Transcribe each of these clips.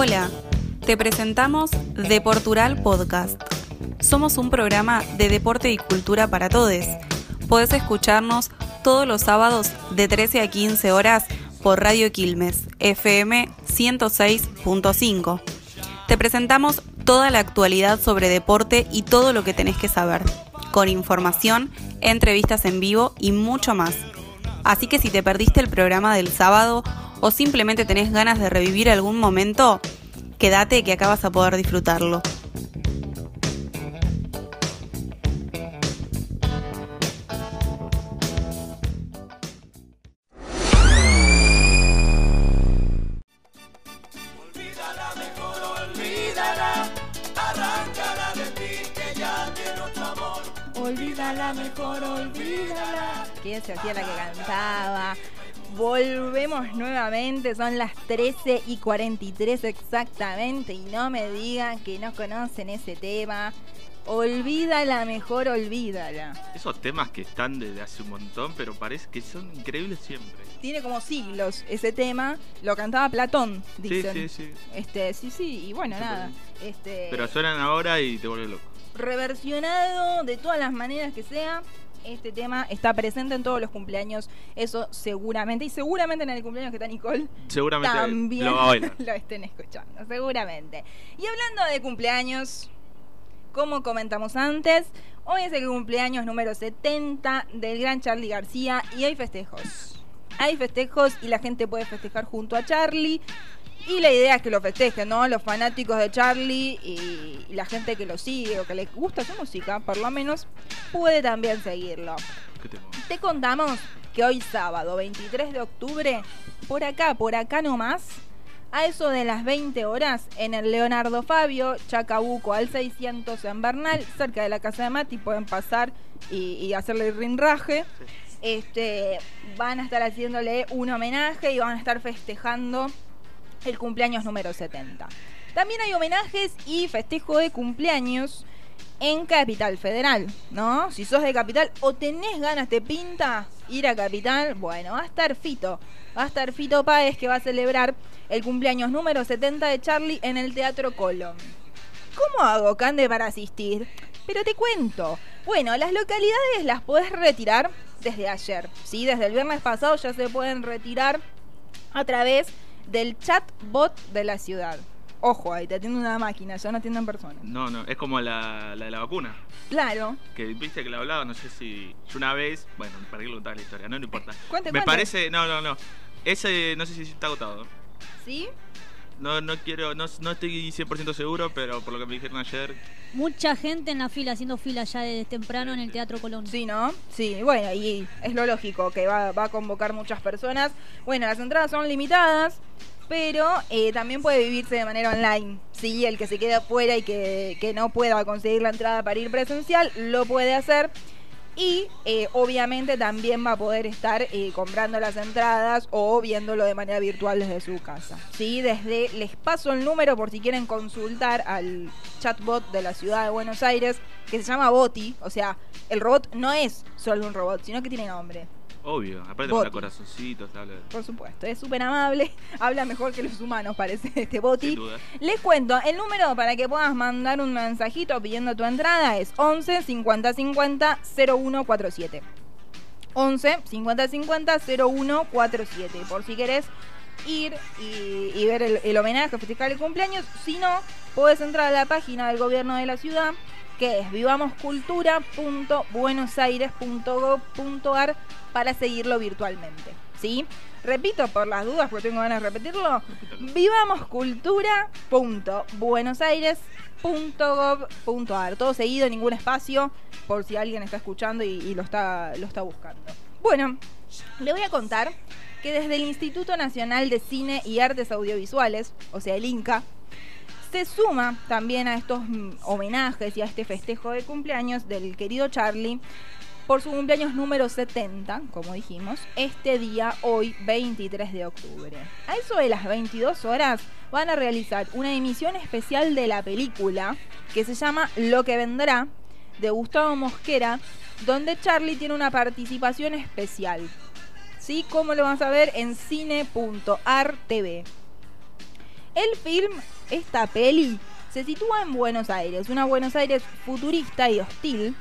Hola, te presentamos Deportural Podcast. Somos un programa de deporte y cultura para todos. Podés escucharnos todos los sábados de 13 a 15 horas por Radio Quilmes, FM 106.5. Te presentamos toda la actualidad sobre deporte y todo lo que tenés que saber, con información, entrevistas en vivo y mucho más. Así que si te perdiste el programa del sábado o simplemente tenés ganas de revivir algún momento, quédate que acá vas a poder disfrutarlo. Olvídala mejor, olvídala. Arráncala de ti que ya tiene otro amor. Olvídala mejor, olvídala. ¿Quién se hacía la que cantaba? Volvemos nuevamente, son las 13 y 43 exactamente y no me digan que no conocen ese tema. Olvídala mejor, olvídala. Esos temas que están desde hace un montón, pero parece que son increíbles siempre. Tiene como siglos ese tema, lo cantaba Platón, Sí, dicen. sí, sí. Este, sí, sí, y bueno, Sí, nada. Este, Pero suenan ahora y te vuelve loco. reversionado de todas las maneras que sea. Este tema está presente en todos los cumpleaños, eso seguramente. Y seguramente en el cumpleaños que está Nicole Seguramente también lo lo estén escuchando, seguramente. Y hablando de cumpleaños, como comentamos antes, hoy es el cumpleaños número 70 del gran Charlie García y hay festejos. Hay festejos y la gente puede festejar junto a Charlie. Y la idea es que lo festejen, ¿no? Los fanáticos de Charlie y, la gente que lo sigue o que les gusta su música, por lo menos, puede también seguirlo. Te contamos que hoy sábado 23 de octubre, por acá, por acá nomás, a eso de las 20 horas, en el Leonardo Fabio, Chacabuco al 600 en Bernal, cerca de la casa de Mati, pueden pasar y, y hacerle el rinraje. Este, van a estar haciéndole un homenaje y van a estar festejando el cumpleaños número 70. También hay homenajes y festejo de cumpleaños en Capital Federal, ¿no? Si sos de Capital o tenés ganas, te pinta ir a Capital, bueno, va a estar Fito. Va a estar Fito Páez que va a celebrar el cumpleaños número 70 de Charlie en el Teatro Colón. ¿Cómo hago, Cande, para asistir? Pero te cuento. Bueno, las localidades las podés retirar desde ayer, ¿sí? Desde el viernes pasado ya se pueden retirar a través del chatbot de la ciudad. Ojo, ahí te atiende una máquina, ya no atienden personas. No, no, es como la, la de la vacuna. Claro. Que viste que la hablaba, no sé si. Yo una vez. Bueno, para que contar la historia, no, no importa. Cuente, Me cuente. parece. No, no, no. Ese no sé si está agotado. ¿Sí? No, no quiero. No, no estoy 100% seguro, pero por lo que me dijeron ayer. Mucha gente en la fila, haciendo fila ya desde temprano en el Teatro Colón. Sí, ¿no? Sí, bueno, y es lo lógico que va, va a convocar muchas personas. Bueno, las entradas son limitadas, pero eh, también puede vivirse de manera online. Sí, el que se quede afuera y que, que no pueda conseguir la entrada para ir presencial, lo puede hacer. Y eh, obviamente también va a poder estar eh, comprando las entradas o viéndolo de manera virtual desde su casa. ¿sí? Desde, les paso el número por si quieren consultar al chatbot de la ciudad de Buenos Aires, que se llama Boti. O sea, el robot no es solo un robot, sino que tiene nombre. Obvio. Aparte Boti. con corazoncitos, habla. Por supuesto, es súper amable, habla mejor que los humanos, parece este Boti. Sin duda. Les cuento, el número para que puedas mandar un mensajito pidiendo tu entrada es 11 50 50 0147. 11 50 50 0147. Por si querés ir y, y ver el, el homenaje, festejar el cumpleaños. Si no, podés entrar a la página del gobierno de la ciudad que es vivamoscultura.buenosaires.gov.ar para seguirlo virtualmente. ¿Sí? Repito por las dudas, porque tengo ganas de repetirlo. vivamoscultura.buenosaires.gov.ar Todo seguido, ningún espacio, por si alguien está escuchando y, y lo, está, lo está buscando. Bueno, le voy a contar que desde el Instituto Nacional de Cine y Artes Audiovisuales, o sea, el INCA, se suma también a estos mm, homenajes y a este festejo de cumpleaños del querido Charlie por su cumpleaños número 70, como dijimos, este día, hoy, 23 de octubre. A eso de las 22 horas van a realizar una emisión especial de la película que se llama Lo que vendrá, de Gustavo Mosquera, donde Charlie tiene una participación especial. ¿Sí? ¿Cómo lo vas a ver? En cine.ar.tv. El film, esta peli, se sitúa en Buenos Aires, una Buenos Aires futurista y hostil,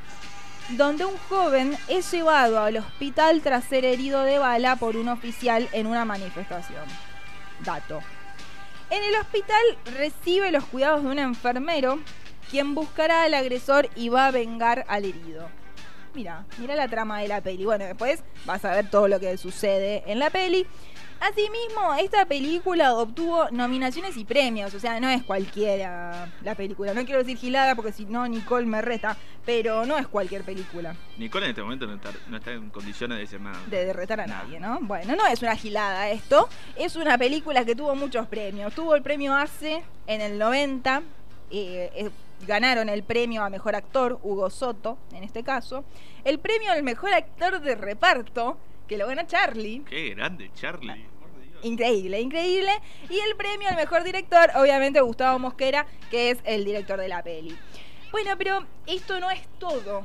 donde un joven es llevado al hospital tras ser herido de bala por un oficial en una manifestación. Dato. En el hospital recibe los cuidados de un enfermero, quien buscará al agresor y va a vengar al herido. Mira, mira la trama de la peli. Bueno, después vas a ver todo lo que sucede en la peli. Asimismo, esta película obtuvo nominaciones y premios, o sea, no es cualquiera la película. No quiero decir gilada porque si no Nicole me reta, pero no es cualquier película Nicole en este momento no está, no está en condiciones de decir nada. de derretar a Nada. nadie, ¿no? Bueno, no es una gilada esto, es una película que tuvo muchos premios. Tuvo el premio ACE en el 90, eh, eh, ganaron el premio a mejor actor, Hugo Soto, en este caso. El premio al mejor actor de reparto, que lo gana Charlie. Qué grande, Charlie. Dios. Increíble, increíble. Y el premio al mejor director, obviamente Gustavo Mosquera, que es el director de la peli. Bueno, pero esto no es todo.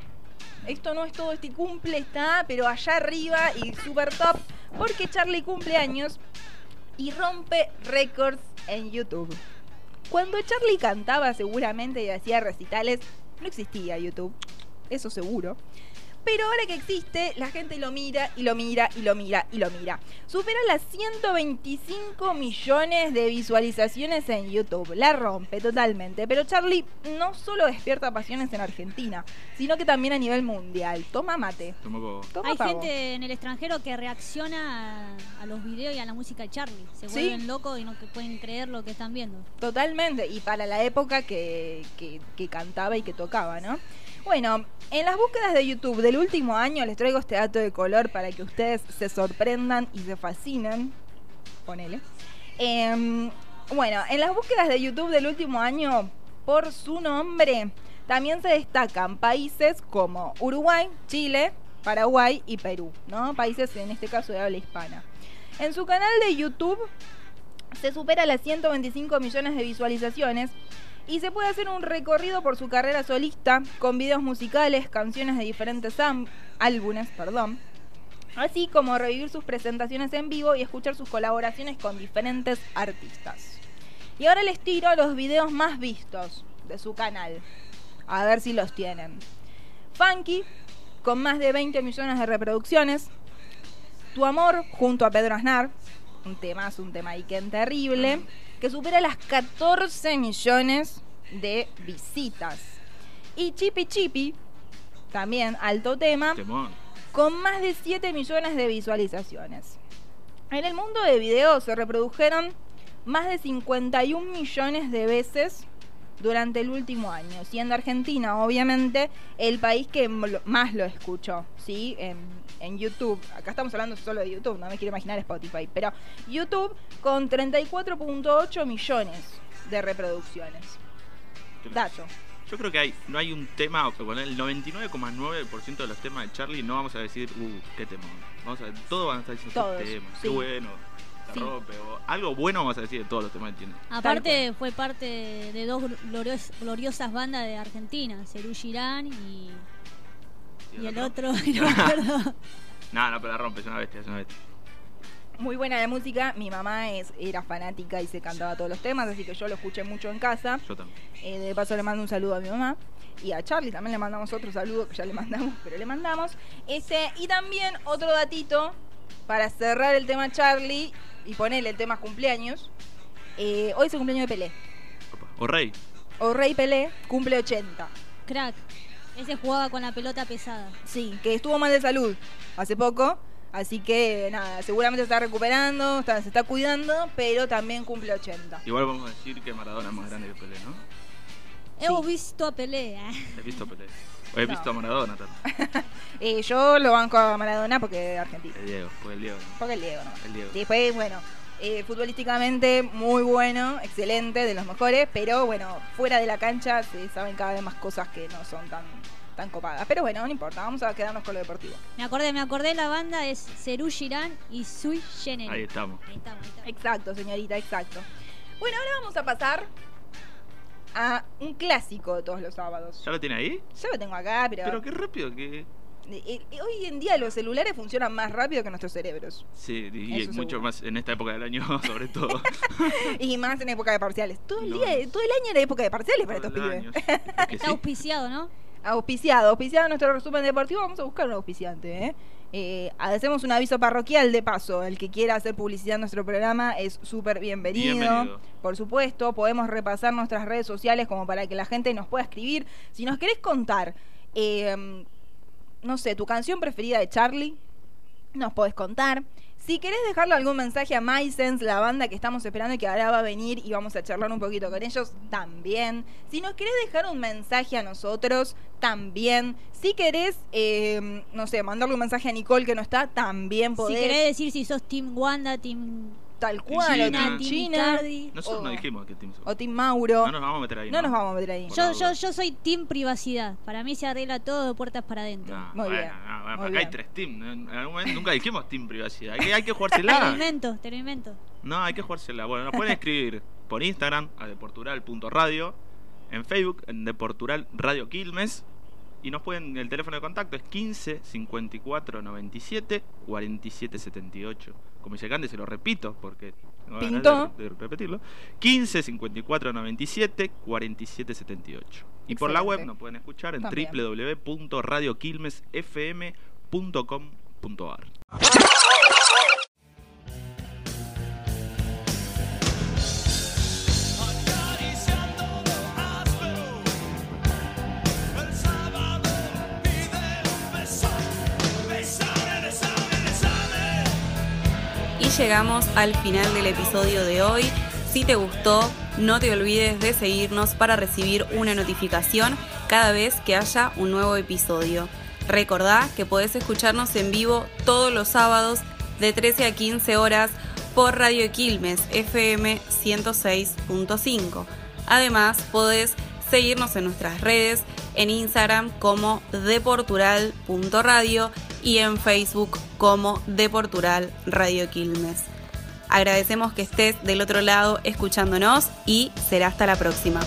Esto no es todo, este cumple está, pero allá arriba y super top, porque Charlie cumple años y rompe récords en YouTube. Cuando Charlie cantaba seguramente y hacía recitales, no existía YouTube, eso seguro. Pero ahora que existe, la gente lo mira y lo mira y lo mira y lo mira. Supera las 125 millones de visualizaciones en YouTube. La rompe totalmente. Pero Charlie no solo despierta pasiones en Argentina, sino que también a nivel mundial. Toma mate. Como- Toma Hay pavo. gente en el extranjero que reacciona a, a los videos y a la música de Charlie. Se Sí. vuelven locos y no que pueden creer lo que están viendo. Totalmente, y para la época que, que- que cantaba y que tocaba, ¿no? Bueno, en las búsquedas de YouTube del último año les traigo este dato de color para que ustedes se sorprendan y se fascinen. Ponele. Em, bueno, en las búsquedas de YouTube del último año, por su nombre, también se destacan países como Uruguay, Chile, Paraguay y Perú, ¿no? Países en este caso de habla hispana. En su canal de YouTube se supera las 125 millones de visualizaciones y se puede hacer un recorrido por su carrera solista con videos musicales, canciones de diferentes álbumes, perdón, así como revivir sus presentaciones en vivo y escuchar sus colaboraciones con diferentes artistas. Y ahora les tiro los videos más vistos de su canal, a ver si los tienen. Funky, con más de 20 millones de reproducciones. Tu amor, junto a Pedro Aznar, un temazo, un tema Iken terrible, que supera las 14 millones de visitas. Y Chipi Chipi, también alto tema, Temón. con más de 7 millones de visualizaciones. En el mundo de videos se reprodujeron más de 51 millones de veces durante el último año, siendo Argentina obviamente el país que más lo escuchó, ¿sí? En, en YouTube. Acá estamos hablando solo de YouTube, no me quiero imaginar Spotify, pero YouTube con 34.8 millones de reproducciones. Dato. Yo creo que hay, no hay un tema, o con el 99,9% de los temas de Charlie no vamos a decir, uh, qué tema. Vamos a todos van a estar diciendo qué tema, sí. qué bueno, la Sí. rompe, o algo bueno vamos a decir de todos los temas que tiene. Aparte, fue parte de dos glorios- gloriosas bandas de Argentina, Cerú Girán y, y el otro, no me acuerdo. No, no, pero la rompe, es una bestia, es una bestia. Muy buena la música, mi mamá es, era fanática y se cantaba todos los temas, así que yo lo escuché mucho en casa. Yo también. Eh, de paso le mando un saludo a mi mamá. Y a Charlie también le mandamos otro saludo, que ya le mandamos, pero le mandamos. Este, y también otro datito para cerrar el tema Charlie y ponerle el tema cumpleaños. Eh, hoy es el cumpleaños de Pelé. O Rey. O Rey Pelé cumple 80. Crack. Ese jugaba con la pelota pesada. Sí, que estuvo mal de salud hace poco. Así que nada, seguramente se está recuperando, está- se está cuidando, pero también cumple 80. Igual vamos a decir que Maradona es más grande que Pelé, ¿no? Hemos visto a Pelea. He visto a Pelé. He visto a Maradona también. Eh, yo lo banco a Maradona porque es argentino. El Diego, pues el Diego. ¿no? Porque el Diego, ¿no? El Diego. Después, bueno, eh, futbolísticamente muy bueno, excelente, de los mejores, pero bueno, fuera de la cancha se saben cada vez más cosas que no son tan, tan copadas. Pero bueno, no importa, vamos a quedarnos con lo deportivo. Me acordé, me acordé, la banda es Cerú Girán y Sui Generis. Ahí estamos. Ahí estamos, ahí estamos. Exacto, señorita, exacto. Bueno, ahora vamos a pasar a un clásico de todos los sábados. ¿Ya lo tiene ahí? Yo lo tengo acá, pero, Pero qué rápido que. Hoy en día los celulares funcionan más rápido que nuestros cerebros. Sí, y Eso mucho seguro. más en esta época del año, sobre todo. Y más en época de parciales. Todo el No. día, todo el año era época de parciales para Todo estos pibes. año. Es que Está sí. auspiciado, ¿no? Auspiciado, auspiciado nuestro resumen deportivo. Vamos a buscar un auspiciante, ¿eh? Eh, hacemos un aviso parroquial de paso. El que quiera hacer publicidad en nuestro programa es súper bienvenido. Bienvenido. Por supuesto, podemos repasar nuestras redes sociales como para que la gente nos pueda escribir. Si nos querés contar, eh, no sé, tu canción preferida de Charlie, nos podés contar. Si querés dejarle algún mensaje a MySense, la banda que estamos esperando y que ahora va a venir y vamos a charlar un poquito con ellos, también. Si nos querés dejar un mensaje a nosotros, también. Si querés, eh, no sé, mandarle un mensaje a Nicole que no está, también podés. Si querés decir si sos Team Wanda, Team tal cual, o China. Team Team China, Icardi. Nosotros o, no dijimos que Team somos. o Team Mauro. No nos vamos a meter ahí. No nos vamos a meter ahí. Por Yo, la yo, duda. yo soy Team Privacidad. Para mí se arregla todo de puertas para adentro. No, Muy bueno, bien, no, bueno, muy acá hay tres teams. En algún momento nunca dijimos team privacidad. Hay que, hay que Te lo jugársela. invento, te lo invento. No, hay que jugársela. Bueno, nos pueden escribir por Instagram a deportural.radio, en Facebook en Deportural Radio Quilmes y nos pueden el teléfono de contacto es 15 54 97 47 78. Como dice Cande, se lo repito porque no Pintó. de, de repetirlo. 15 54 97 47 78. Y por la web Excelente. nos pueden escuchar en www.radioquilmesfm.com.ar. llegamos al final del episodio de hoy. Si te gustó, no te olvides de seguirnos para recibir una notificación cada vez que haya un nuevo episodio. Recordá que podés escucharnos en vivo todos los sábados de 13 a 15 horas por Radio Quilmes FM 106.5. Además, podés seguirnos en nuestras redes, en Instagram como deportural.radio y en Facebook como Deportural Radio Quilmes. Agradecemos que estés del otro lado escuchándonos y será hasta la próxima.